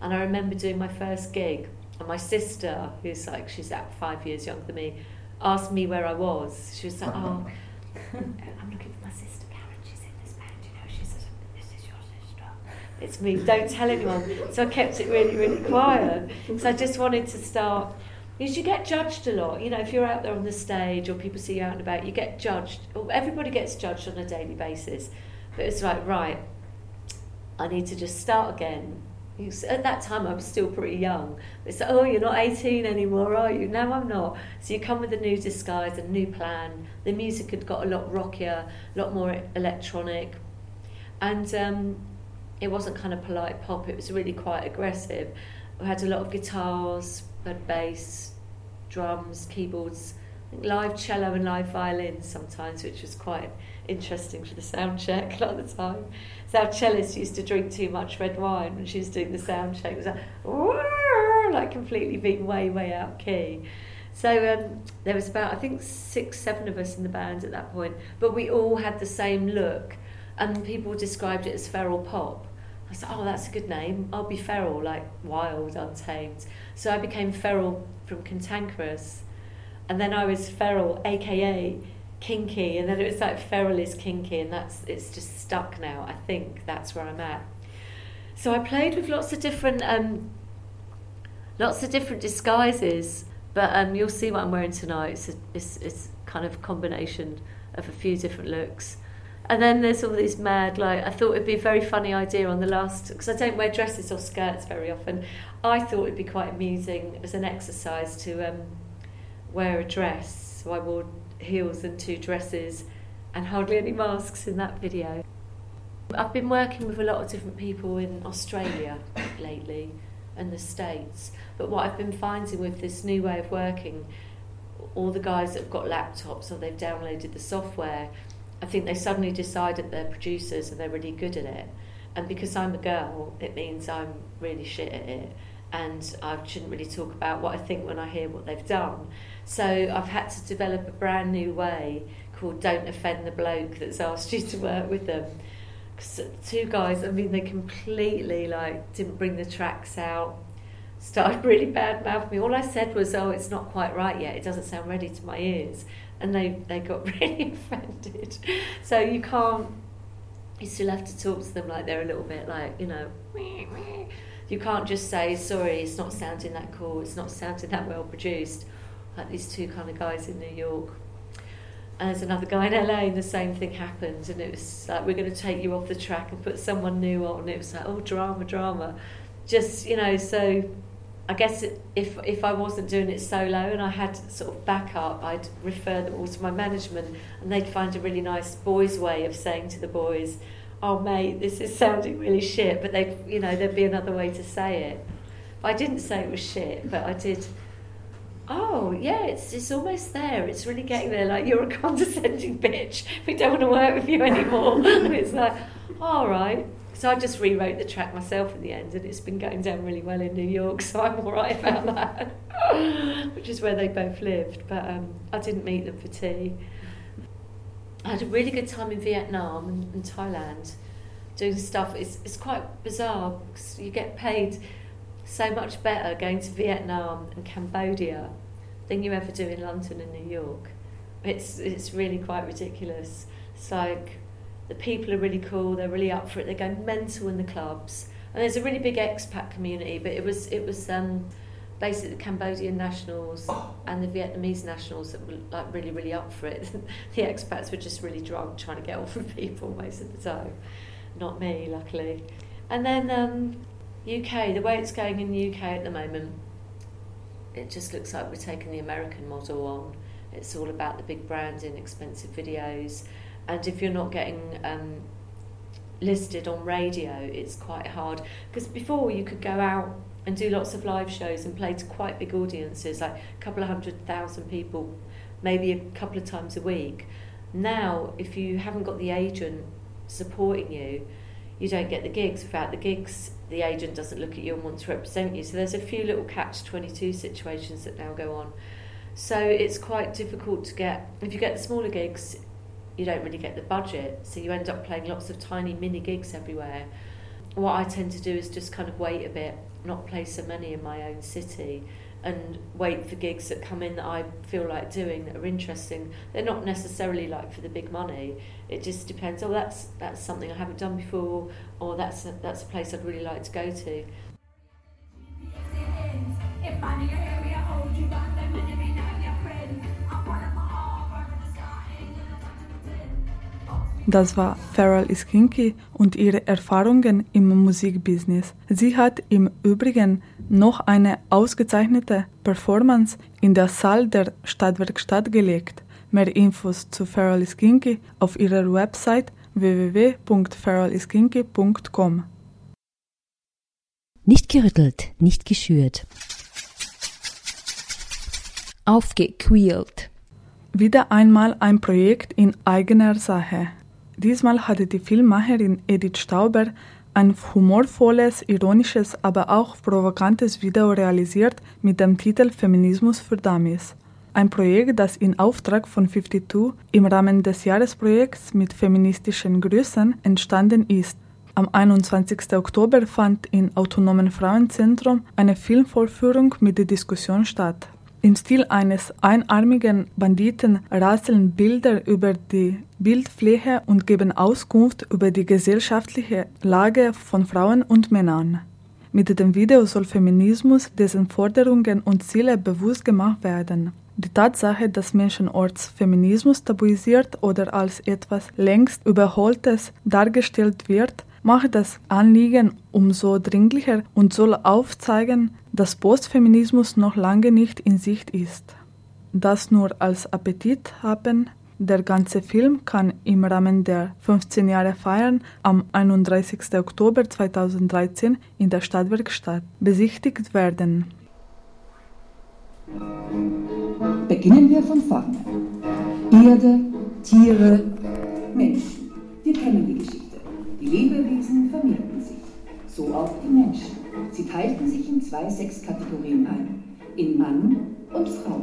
And I remember doing my first gig, and my sister, who's like she's about five years younger than me, asked me where I was. She was like, "Oh, I'm looking for my sister Karen. She's in this band, you know." She says, "This is your sister." It's me. Don't tell anyone. So I kept it really, really quiet. So I just wanted to start. Because you get judged a lot, you know, if you're out there on the stage or people see you out and about, you get judged. Everybody gets judged on a daily basis. But it's like, right, I need to just start again. At that time, I was still pretty young. It's like, oh, you're not 18 anymore, are you? No, I'm not. So you come with a new disguise, a new plan. The music had got a lot rockier, a lot more electronic. And um, it wasn't kind of polite pop, it was really quite aggressive. We had a lot of guitars, bass, drums, keyboards, live cello and live violin sometimes, which was quite interesting for the sound check a lot of the time. So our cellist used to drink too much red wine when she was doing the sound check. It was like, like completely being way, way out key. So um, there was about, I think, six, seven of us in the band at that point, but we all had the same look, and people described it as feral pop. I said, oh, that's a good name. I'll be feral, like wild, untamed. So I became feral from cantankerous, and then I was feral, aka kinky, and then it was like feral is kinky, and that's it's just stuck now. I think that's where I'm at. So I played with lots of different, um, lots of different disguises, but um, you'll see what I'm wearing tonight. It's, a, it's it's kind of combination of a few different looks. And then there's all these mad, like, I thought it'd be a very funny idea on the last, because I don't wear dresses or skirts very often. I thought it'd be quite amusing as an exercise to um, wear a dress. So I wore heels and two dresses and hardly any masks in that video. I've been working with a lot of different people in Australia lately and the States. But what I've been finding with this new way of working, all the guys that have got laptops or they've downloaded the software, I think they suddenly decided they're producers and they're really good at it. And because I'm a girl, it means I'm really shit at it. And I shouldn't really talk about what I think when I hear what they've done. So I've had to develop a brand new way called Don't Offend the Bloke that's asked you to work with them. 'Cause two guys, I mean, they completely like didn't bring the tracks out, started really bad mouthing me. All I said was, "Oh, it's not quite right yet. It doesn't sound ready to my ears," and they they got really offended. So you can't. You still have to talk to them like they're a little bit like you know. You can't just say, "Sorry, it's not sounding that cool. It's not sounding that well produced." Like these two kind of guys in New York. And there's another guy in LA, and the same thing happened. And it was like, we're going to take you off the track and put someone new on. It was like, oh, drama, drama. Just, you know, so I guess if if I wasn't doing it solo and I had sort of backup, I'd refer them all to my management, and they'd find a really nice boys' way of saying to the boys, "Oh, mate, this is sounding really shit," but they, you know, there'd be another way to say it. But I didn't say it was shit, but I did. Oh yeah, it's it's almost there. It's really getting there. Like you're a condescending bitch. We don't want to work with you anymore. it's like, all right. So I just rewrote the track myself in the end, and it's been going down really well in New York. So I'm all right about that, which is where they both lived. But um, I didn't meet them for tea. I had a really good time in Vietnam and, and Thailand, doing stuff. It's it's quite bizarre because you get paid so much better going to Vietnam and Cambodia than you ever do in London and New York. It's it's really quite ridiculous. It's like the people are really cool. They're really up for it. They go mental in the clubs, and there's a really big expat community. But it was it was um, basically the Cambodian nationals and the Vietnamese nationals that were like really really up for it. the expats were just really drunk, trying to get off with people most of the time. Not me, luckily. And then um, UK, the way it's going in the UK at the moment, it just looks like we're taking the American model on. It's all about the big branding, expensive videos, and if you're not getting um, listed on radio, it's quite hard. Because before you could go out and do lots of live shows and play to quite big audiences, like a couple of hundred thousand people, maybe a couple of times a week. Now, if you haven't got the agent supporting you, you don't get the gigs. Without the gigs, the agent doesn't look at you and want to represent you. So there's a few little catch 22 situations that now go on. So it's quite difficult to get, if you get the smaller gigs, you don't really get the budget. So you end up playing lots of tiny mini gigs everywhere. What I tend to do is just kind of wait a bit, not play so many in my own city and wait for gigs that come in that I feel like doing that are interesting. They're not necessarily like for the big money. It just depends. Oh, that's that's something I haven't done before, or that's a, that's a place I'd really like to go to. Das war Farrell Iskinki und ihre Erfahrungen im Musikbusiness. Sie hat im Übrigen noch eine ausgezeichnete Performance in der Saal der Stadtwerkstatt gelegt. Mehr Infos zu Farrell Iskinki auf ihrer Website www.farrelliskinki.com. Nicht gerüttelt, nicht geschürt. Aufgequält. Wieder einmal ein Projekt in eigener Sache. Diesmal hatte die Filmmacherin Edith Stauber ein humorvolles, ironisches, aber auch provokantes Video realisiert mit dem Titel Feminismus für Dummies. Ein Projekt, das in Auftrag von 52 im Rahmen des Jahresprojekts mit feministischen Grüßen entstanden ist. Am 21. Oktober fand im Autonomen Frauenzentrum eine Filmvorführung mit der Diskussion statt. Im Stil eines einarmigen Banditen rasseln Bilder über die Bildfläche und geben Auskunft über die gesellschaftliche Lage von Frauen und Männern. Mit dem Video soll Feminismus, dessen Forderungen und Ziele bewusst gemacht werden. Die Tatsache, dass Menschenorts Feminismus tabuisiert oder als etwas längst Überholtes dargestellt wird, macht das Anliegen umso dringlicher und soll aufzeigen, dass Postfeminismus noch lange nicht in Sicht ist. Das nur als Appetit haben. Der ganze Film kann im Rahmen der 15 Jahre Feiern am 31. Oktober 2013 in der Stadtwerkstatt besichtigt werden. Beginnen wir von vorne. Erde, Tiere, Menschen. Wir kennen die Geschichte. Die Lebewesen vermehrten sich, so auch die Menschen. Sie teilten sich in zwei Sexkategorien ein, in Mann und Frau.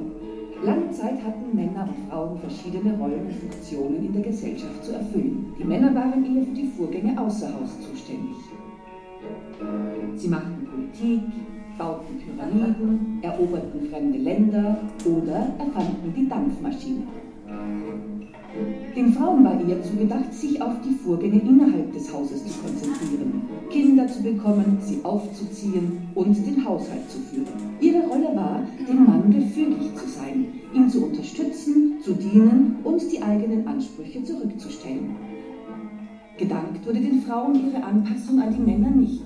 Lange Zeit hatten Männer und Frauen verschiedene Rollen und Funktionen in der Gesellschaft zu erfüllen. Die Männer waren eher für die Vorgänge außer Haus zuständig. Sie machten Politik, bauten Pyramiden, eroberten fremde Länder oder erfanden die Dampfmaschine. Den Frauen war eher zugedacht, sich auf die Vorgänge innerhalb des Hauses zu konzentrieren, Kinder zu bekommen, sie aufzuziehen und den Haushalt zu führen. Ihre Rolle war, dem Mann gefügig zu sein, ihn zu unterstützen, zu dienen und die eigenen Ansprüche zurückzustellen. Gedankt wurde den Frauen ihre Anpassung an die Männer nicht.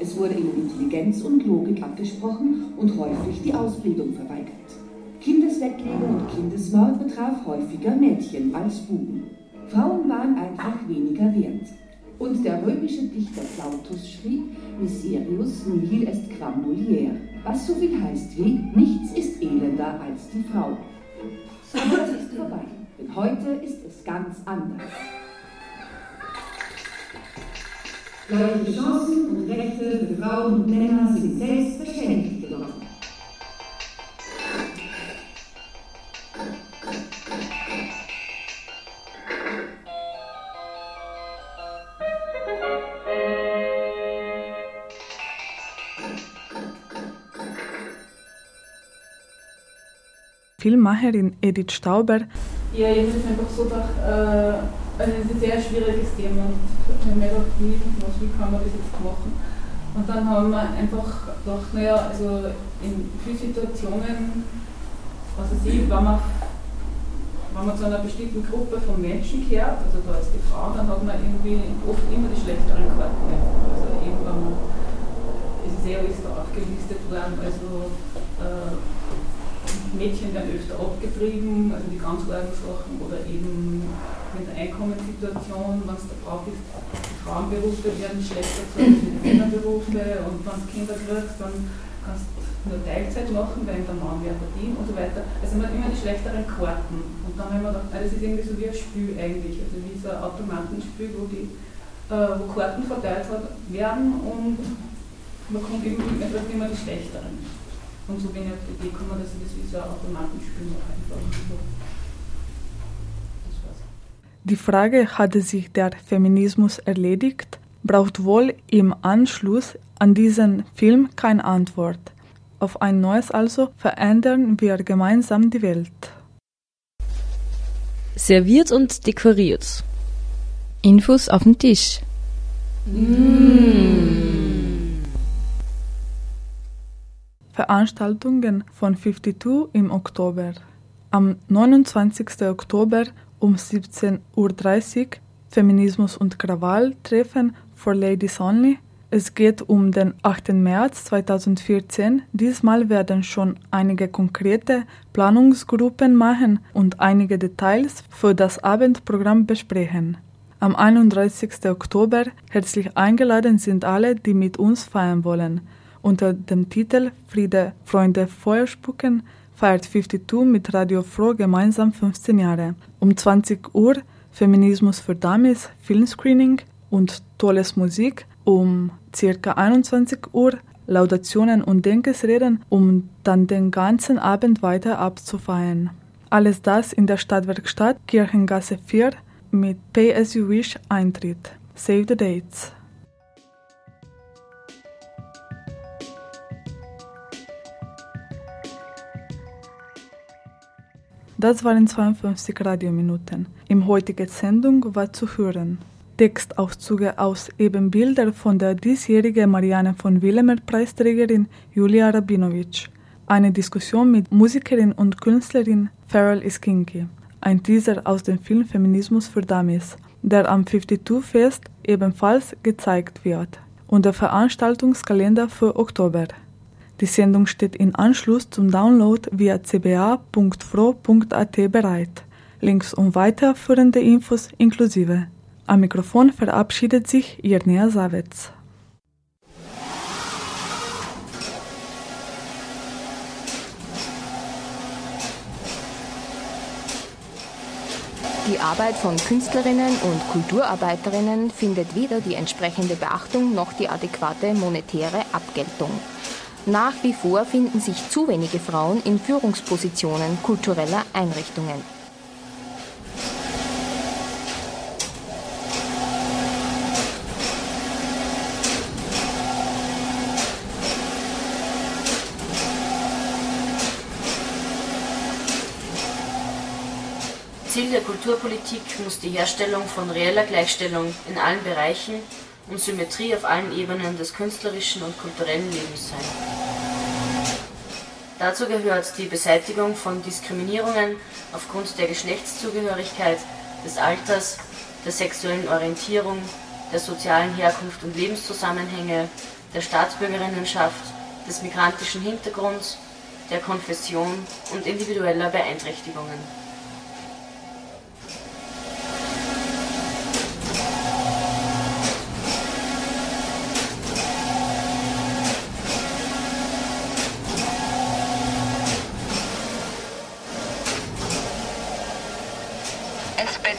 Es wurde ihnen Intelligenz und Logik abgesprochen und häufig die Ausbildung verweigert. Kindeswettlegung und Kindesmord betraf häufiger Mädchen als Buben. Frauen waren einfach weniger wert. Und der römische Dichter Plautus schrieb, Miserius nihil est quam mulier, was so viel heißt wie, nichts ist elender als die Frau. Aber das ist vorbei, denn heute ist es ganz anders. Gleiche Chancen und Rechte für Frauen und Männer sind selbstverständlich Filmmacherin Edith Stauber. Ja, ich habe einfach so gedacht, äh, also es ist ein sehr schwieriges Thema und ich habe mir gedacht, wie, was, wie kann man das jetzt machen? Und dann haben wir einfach gedacht, naja, also in vielen Situationen, also sie, wenn man, wenn man zu einer bestimmten Gruppe von Menschen gehört, also da ist die Frau, dann hat man irgendwie oft immer die schlechteren Karten. Also irgendwann, es ist eh alles da aufgelistet worden, also äh, Mädchen werden öfter abgetrieben, also die ganz argen Sachen, oder eben mit der Einkommenssituation, wenn es da drauf ist, die Frauenberufe werden schlechter als die Männerberufe und wenn du Kinder kriegst, dann kannst du nur Teilzeit machen, weil der Mann mehr verdient und so weiter. Also man hat immer die schlechteren Karten. Und dann haben wir gedacht, das ist irgendwie so wie ein Spiel eigentlich, also wie so ein Automatenspiel, wo die wo Karten verteilt werden und man kommt man trifft immer die schlechteren. Und so bin ich auf die Idee gekommen, dass ich das wie so ein Automatenspiel mache einfach. Die Frage, hatte sich der Feminismus erledigt, braucht wohl im Anschluss an diesen Film keine Antwort. Auf ein neues also verändern wir gemeinsam die Welt. Serviert und dekoriert. Infos auf dem Tisch. Mm. Veranstaltungen von 52 im Oktober. Am 29. Oktober um 17.30 Uhr Feminismus und Krawall treffen for Ladies Only. Es geht um den 8. März 2014. Diesmal werden schon einige konkrete Planungsgruppen machen und einige Details für das Abendprogramm besprechen. Am 31. Oktober herzlich eingeladen sind alle, die mit uns feiern wollen. Unter dem Titel Friede, Freunde, Feuerspucken feiert 52 mit Radio Froh gemeinsam 15 Jahre. Um 20 Uhr Feminismus für Dummies, Filmscreening und tolles Musik. Um ca. 21 Uhr Laudationen und Denkesreden, um dann den ganzen Abend weiter abzufeiern. Alles das in der Stadtwerkstatt Kirchengasse 4 mit Pay As You Wish Eintritt. Save the dates. Das waren 52 Radiominuten. Im heutigen Sendung war zu hören Textauszüge aus Ebenbilder von der diesjährigen Marianne von Willemer Preisträgerin Julia Rabinovic, eine Diskussion mit Musikerin und Künstlerin Farrell Iskinki, ein Teaser aus dem Film Feminismus für Dummies, der am 52 Fest ebenfalls gezeigt wird, und der Veranstaltungskalender für Oktober. Die Sendung steht in Anschluss zum Download via cba.fro.at bereit. Links und weiterführende Infos inklusive. Am Mikrofon verabschiedet sich Irnea Savitz. Die Arbeit von Künstlerinnen und Kulturarbeiterinnen findet weder die entsprechende Beachtung noch die adäquate monetäre Abgeltung. Nach wie vor finden sich zu wenige Frauen in Führungspositionen kultureller Einrichtungen. Ziel der Kulturpolitik muss die Herstellung von reeller Gleichstellung in allen Bereichen und Symmetrie auf allen Ebenen des künstlerischen und kulturellen Lebens sein. Dazu gehört die Beseitigung von Diskriminierungen aufgrund der Geschlechtszugehörigkeit, des Alters, der sexuellen Orientierung, der sozialen Herkunft und Lebenszusammenhänge, der Staatsbürgerinnenschaft, des migrantischen Hintergrunds, der Konfession und individueller Beeinträchtigungen.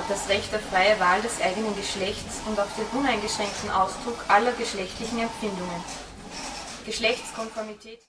Hat das Recht auf freie Wahl des eigenen Geschlechts und auf den uneingeschränkten Ausdruck aller geschlechtlichen Empfindungen. Geschlechtskonformität